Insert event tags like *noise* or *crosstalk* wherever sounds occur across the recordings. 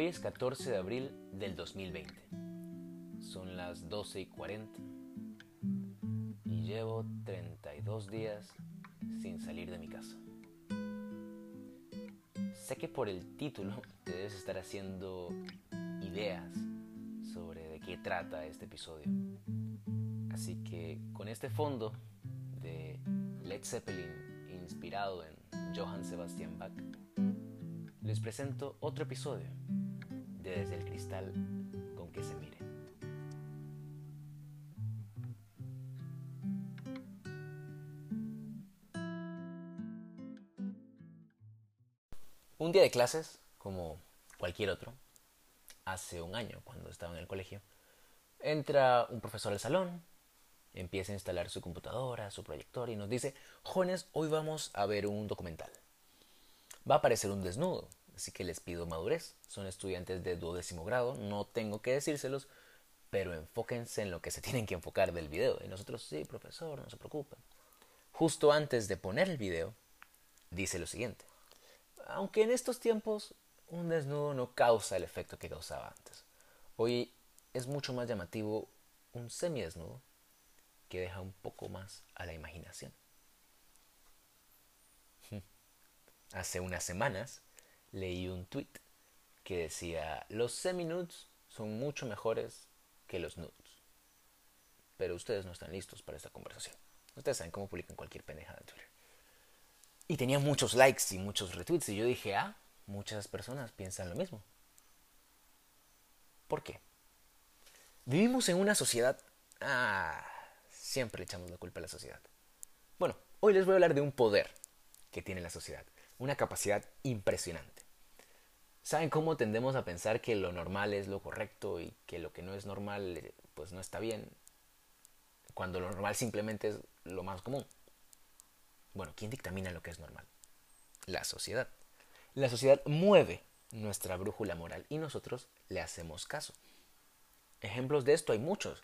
Hoy es 14 de abril del 2020. Son las 12 y 40 y llevo 32 días sin salir de mi casa. Sé que por el título te debes estar haciendo ideas sobre de qué trata este episodio. Así que con este fondo de Led Zeppelin inspirado en Johann Sebastian Bach, les presento otro episodio Desde el Cristal con que se mire. Un día de clases, como cualquier otro, hace un año cuando estaba en el colegio, entra un profesor al salón, empieza a instalar su computadora, su proyector y nos dice, jóvenes, hoy vamos a ver un documental. Va a aparecer un desnudo, así que les pido madurez. Son estudiantes de duodécimo grado, no tengo que decírselos, pero enfóquense en lo que se *laughs* tienen que enfocar del video. Y nosotros, sí, profesor, no se preocupen. Justo antes de poner el video, dice lo siguiente. Aunque en estos tiempos un desnudo no causa el efecto que causaba antes. Hoy es mucho más llamativo un semidesnudo que deja un poco más a la imaginación. *laughs* Hace unas semanas leí un tweet que decía, los semi-nudes son mucho mejores que los nudes. Pero ustedes no están listos para esta conversación. Ustedes saben cómo publican cualquier pendeja en Twitter. Y tenía muchos likes y muchos retweets y yo dije, ah, muchas personas piensan lo mismo. ¿Por qué? Vivimos en una sociedad... Ah, siempre echamos la culpa a la sociedad. Bueno, hoy les voy a hablar de un poder que tiene la sociedad. Una capacidad impresionante. ¿Saben cómo tendemos a pensar que lo normal es lo correcto y que lo que no es normal eh, pues no está bien? Cuando lo normal simplemente es lo más común. Bueno, ¿quién dictamina lo que es normal? La sociedad. La sociedad mueve nuestra brújula moral y nosotros le hacemos caso. Ejemplos de esto hay muchos.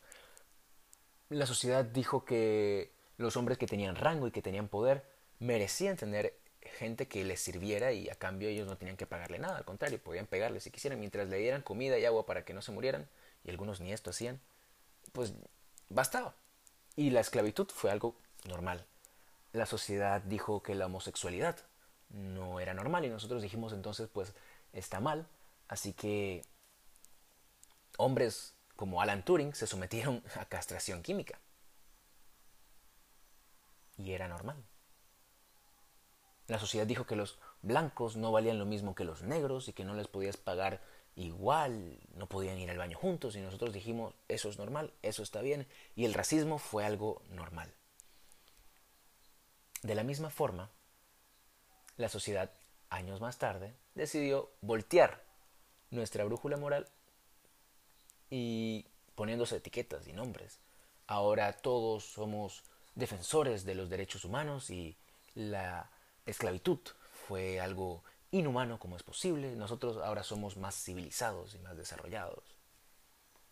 La sociedad dijo que los hombres que tenían rango y que tenían poder merecían tener gente que les sirviera y a cambio ellos no tenían que pagarle nada, al contrario, podían pegarle si quisieran mientras le dieran comida y agua para que no se murieran, y algunos ni esto hacían, pues bastaba. Y la esclavitud fue algo normal. La sociedad dijo que la homosexualidad no era normal y nosotros dijimos entonces pues está mal, así que hombres como Alan Turing se sometieron a castración química. Y era normal. La sociedad dijo que los blancos no valían lo mismo que los negros y que no les podías pagar igual, no podían ir al baño juntos y nosotros dijimos eso es normal, eso está bien y el racismo fue algo normal. De la misma forma, la sociedad años más tarde decidió voltear nuestra brújula moral y poniéndose etiquetas y nombres. Ahora todos somos defensores de los derechos humanos y la esclavitud fue algo inhumano como es posible. Nosotros ahora somos más civilizados y más desarrollados.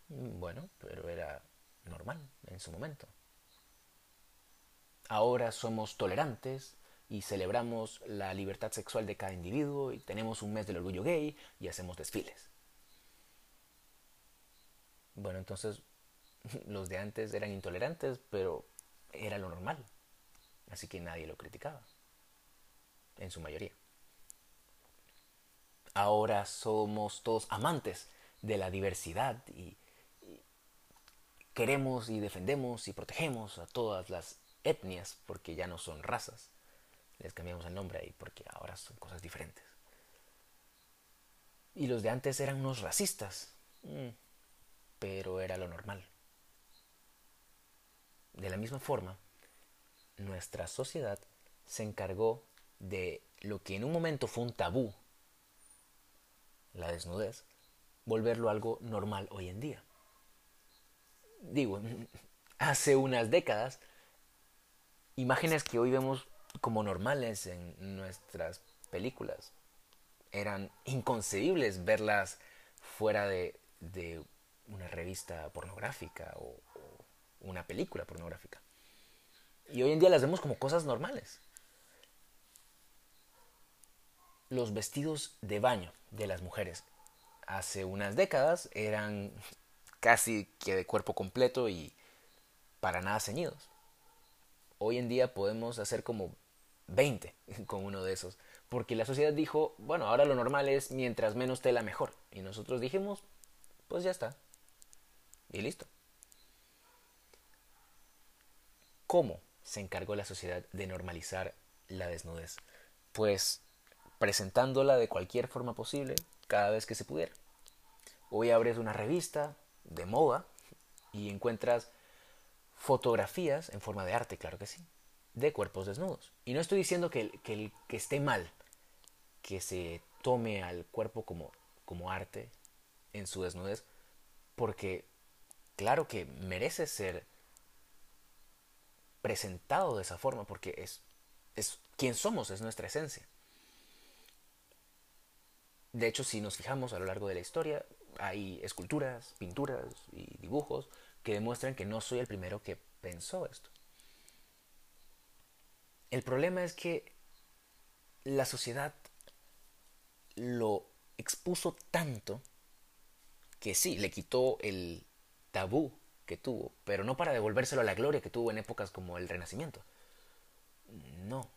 Bueno, pero era normal en su momento. Ahora somos tolerantes y celebramos la libertad sexual de cada individuo y tenemos un mes del orgullo gay y hacemos desfiles. Bueno, entonces *laughs* los de antes eran intolerantes, pero era lo normal. Así que nadie lo criticaba en su mayoría. Ahora somos todos amantes de la diversidad y, queremos y defendemos y protegemos a todas las etnias porque ya no son razas. Les cambiamos el nombre ahí porque ahora son cosas diferentes. Y los de antes eran unos racistas, mm, pero era lo normal. De la misma forma, nuestra sociedad se encargó de lo que en un momento fue un tabú, la desnudez, volverlo algo normal hoy en día. Digo, *laughs* hace unas décadas, imágenes que hoy vemos como normales en nuestras películas eran inconcebibles verlas fuera de, una revista pornográfica o una película pornográfica. Y hoy en día las vemos como cosas normales. Los vestidos de baño de las mujeres hace unas décadas eran casi que de cuerpo completo y para nada ceñidos. Hoy en día podemos hacer como 20 *laughs* con uno de esos. Porque la sociedad dijo, bueno, ahora lo normal es mientras menos tela mejor. Y nosotros dijimos, pues ya está. Y listo. ¿Cómo se encargó la sociedad de normalizar la desnudez? Pues presentándola de cualquier forma posible cada vez que se pudiera. Hoy abres una revista de moda y encuentras fotografías en forma de arte, claro que sí, de cuerpos desnudos. Y no estoy diciendo que, que, que esté mal que se tome al cuerpo como, como arte en su desnudez, porque claro que merece ser presentado de esa forma, porque es, es quien somos, es nuestra esencia. De hecho, si nos fijamos a lo largo de la historia, hay esculturas, pinturas y dibujos que demuestran que no soy el primero que pensó esto. El problema es que la sociedad lo expuso tanto que sí, le quitó el tabú que tuvo, pero no para devolvérselo a la gloria que tuvo en épocas como el Renacimiento. No.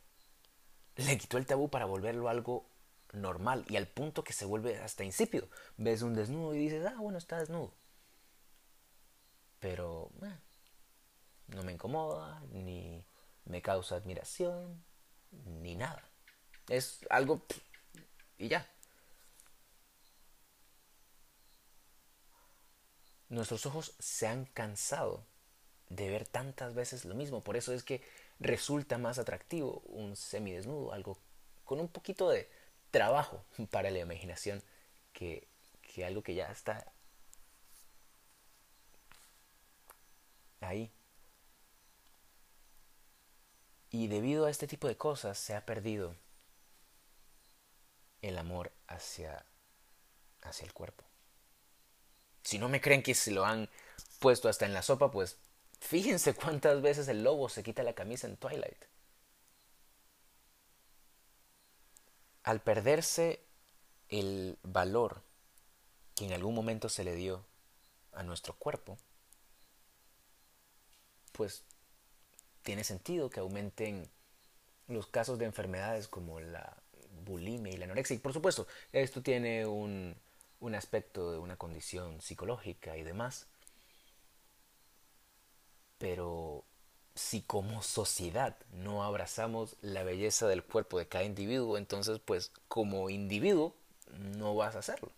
Le quitó el tabú para volverlo algo normal y al punto que se vuelve hasta insípido. Ves un desnudo y dices, ah, bueno, está desnudo. Pero eh, no me incomoda, ni me causa admiración, ni nada. Es algo y ya. Nuestros ojos se han cansado de ver tantas veces lo mismo, por eso es que resulta más atractivo un semidesnudo, algo con un poquito de trabajo *laughs* para la imaginación que, que algo que ya está ahí. Y debido a este tipo de cosas se ha perdido el amor hacia, hacia el cuerpo. Si no me creen que se lo han puesto hasta en la sopa, pues fíjense cuántas veces el lobo se quita la camisa en Twilight. Al perderse el valor que en algún momento se le dio a nuestro cuerpo, pues tiene sentido que aumenten los casos de enfermedades como la bulimia y la anorexia. Y por supuesto, esto tiene un, un aspecto de una condición psicológica y demás. Pero si como sociedad no abrazamos la belleza del cuerpo de cada individuo, entonces pues como individuo no vas a hacerlo.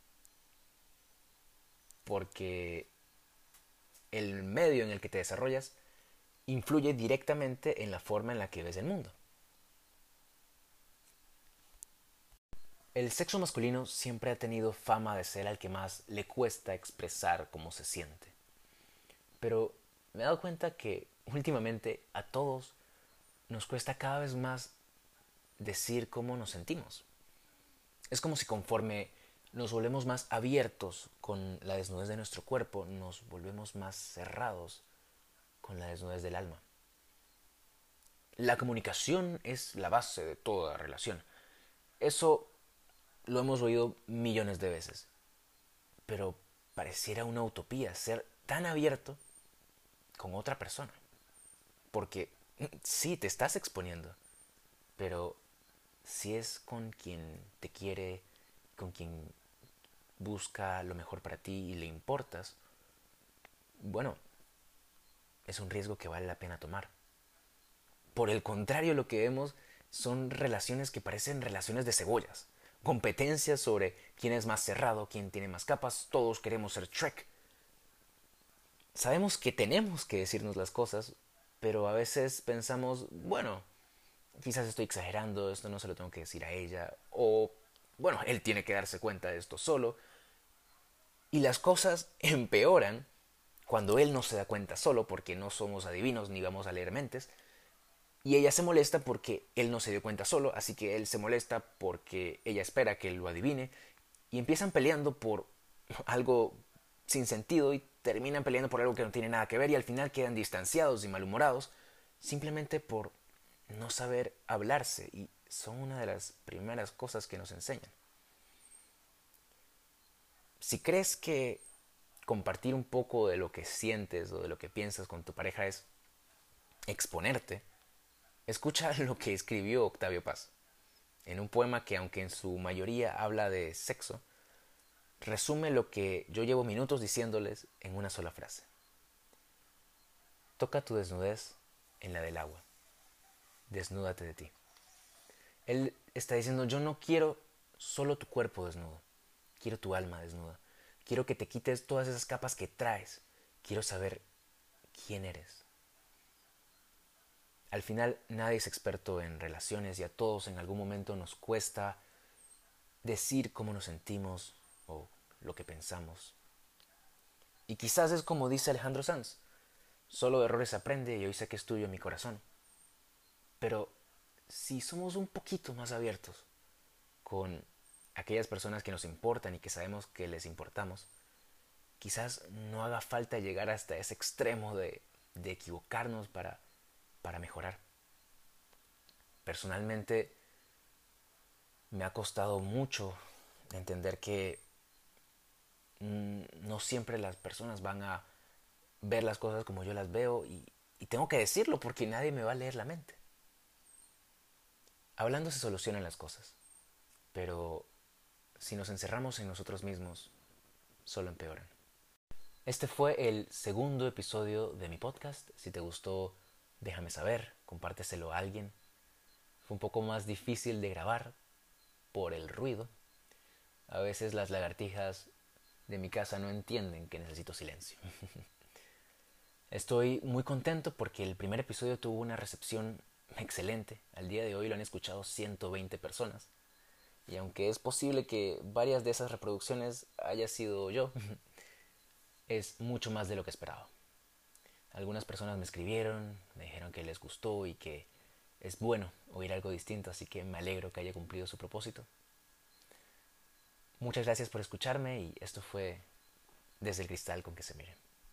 Porque el medio en el que te desarrollas influye directamente en la forma en la que ves el mundo. El sexo masculino siempre ha tenido fama de ser al que más le cuesta expresar cómo se siente. Pero me he dado cuenta que últimamente a todos nos cuesta cada vez más decir cómo nos sentimos. Es como si conforme nos volvemos más abiertos con la desnudez de nuestro cuerpo, nos volvemos más cerrados con la desnudez del alma. La comunicación es la base de toda relación. Eso lo hemos oído millones de veces. Pero pareciera una utopía ser tan abierto con otra persona. Porque sí, te estás exponiendo. Pero si es con quien te quiere, con quien busca lo mejor para ti y le importas, bueno, es un riesgo que vale la pena tomar. Por el contrario, lo que vemos son relaciones que parecen relaciones de cebollas. Competencias sobre quién es más cerrado, quién tiene más capas, todos queremos ser Trek. Sabemos que tenemos que decirnos las cosas, pero a veces pensamos, bueno, quizás estoy exagerando, esto no se lo tengo que decir a ella, o bueno, él tiene que darse cuenta de esto solo. Y las cosas *laughs* empeoran cuando él no se da cuenta solo, porque no somos adivinos ni vamos a leer mentes, y ella se molesta porque él no se dio cuenta solo, así que él se molesta porque ella espera que él lo adivine, y empiezan peleando por *laughs* algo sin sentido y terminan peleando por algo que no tiene nada que ver y al final quedan distanciados y malhumorados simplemente por no saber hablarse y son una de las primeras cosas que nos enseñan. si crees que compartir un poco de lo que sientes o de lo que piensas con tu pareja es exponerte, escucha *laughs* lo que escribió Octavio Paz en un poema que aunque en su mayoría habla de sexo, resume lo que yo llevo minutos diciéndoles en una sola frase. Toca tu desnudez en la del agua. Desnúdate de ti. Él está diciendo, yo no quiero solo tu cuerpo desnudo, quiero tu alma desnuda. Quiero que te quites todas esas capas que traes. Quiero saber quién eres. Al final nadie es experto en relaciones y a todos en algún momento nos cuesta decir cómo nos sentimos o lo que pensamos. Y quizás es como dice Alejandro Sanz, solo errores aprende y hoy sé que es tuyo mi corazón. Pero si somos un poquito más abiertos con aquellas personas que nos importan y que sabemos que les importamos, quizás no haga falta llegar hasta ese extremo de, de equivocarnos para para mejorar. Personalmente me ha costado mucho entender que no siempre las personas van a ver las cosas como yo las veo y, y tengo que decirlo porque nadie me va a leer la mente. Hablando se solucionan las cosas, pero si nos encerramos en nosotros mismos, solo empeoran. Este fue el segundo episodio de mi podcast. Si te gustó, déjame saber, compárteselo a alguien. Fue un poco más difícil de grabar por el ruido. A veces las lagartijas de mi casa no entienden que necesito silencio. *laughs* Estoy muy contento porque el primer episodio tuvo una recepción excelente. Al día de hoy lo han escuchado 120 personas. Y aunque es posible que varias de esas reproducciones haya sido yo, *laughs* es mucho más de lo que esperaba. Algunas personas me escribieron, me dijeron que les gustó y que es bueno oír algo distinto, así que me alegro que haya cumplido su propósito. Muchas gracias por escucharme y esto fue desde el cristal con que se miren.